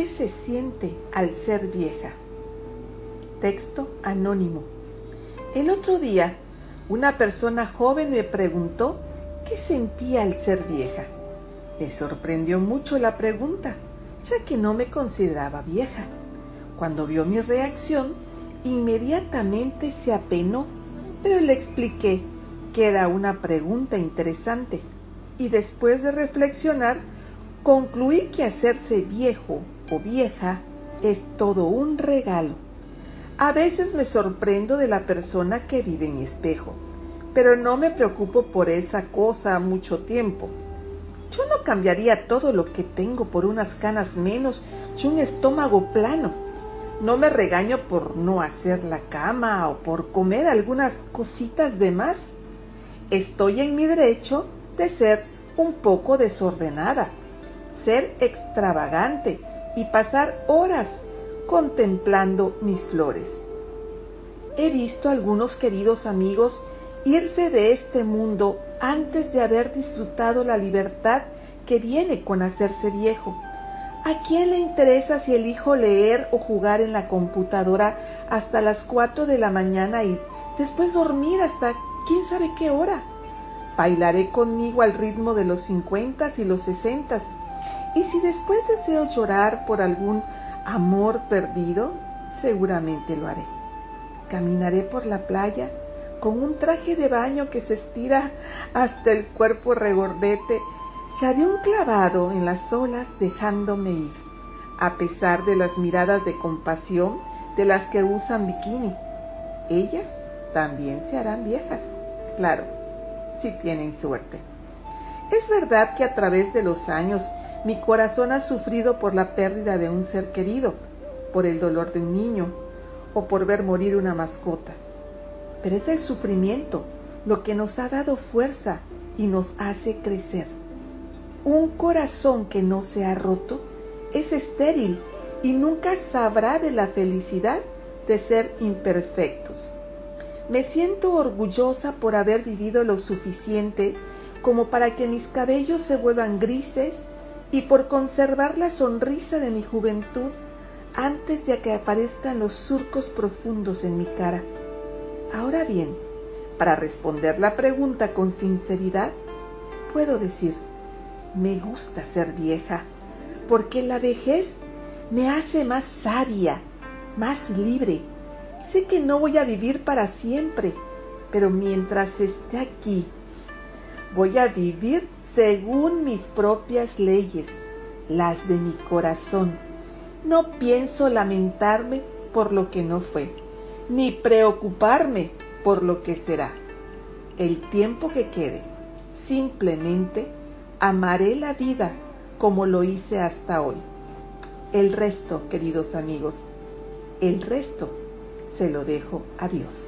¿Qué se siente al ser vieja? Texto anónimo. El otro día, una persona joven me preguntó qué sentía al ser vieja. Me sorprendió mucho la pregunta, ya que no me consideraba vieja. Cuando vio mi reacción, inmediatamente se apenó, pero le expliqué que era una pregunta interesante y después de reflexionar, concluí que hacerse viejo vieja es todo un regalo. A veces me sorprendo de la persona que vive en mi espejo, pero no me preocupo por esa cosa mucho tiempo. Yo no cambiaría todo lo que tengo por unas canas menos y un estómago plano. No me regaño por no hacer la cama o por comer algunas cositas de más. Estoy en mi derecho de ser un poco desordenada, ser extravagante y pasar horas contemplando mis flores. He visto a algunos queridos amigos irse de este mundo antes de haber disfrutado la libertad que viene con hacerse viejo. ¿A quién le interesa si elijo leer o jugar en la computadora hasta las 4 de la mañana y después dormir hasta quién sabe qué hora? Bailaré conmigo al ritmo de los cincuentas y los sesentas. Y si después deseo llorar por algún amor perdido, seguramente lo haré. Caminaré por la playa con un traje de baño que se estira hasta el cuerpo regordete y haré un clavado en las olas dejándome ir, a pesar de las miradas de compasión de las que usan bikini. Ellas también se harán viejas, claro, si tienen suerte. Es verdad que a través de los años mi corazón ha sufrido por la pérdida de un ser querido, por el dolor de un niño o por ver morir una mascota. Pero es el sufrimiento lo que nos ha dado fuerza y nos hace crecer. Un corazón que no se ha roto es estéril y nunca sabrá de la felicidad de ser imperfectos. Me siento orgullosa por haber vivido lo suficiente como para que mis cabellos se vuelvan grises y por conservar la sonrisa de mi juventud antes de que aparezcan los surcos profundos en mi cara. Ahora bien, para responder la pregunta con sinceridad, puedo decir, me gusta ser vieja, porque la vejez me hace más sabia, más libre. Sé que no voy a vivir para siempre, pero mientras esté aquí, voy a vivir según mis propias leyes, las de mi corazón. No pienso lamentarme por lo que no fue, ni preocuparme por lo que será. El tiempo que quede, simplemente amaré la vida como lo hice hasta hoy. El resto, queridos amigos, el resto se lo dejo a Dios.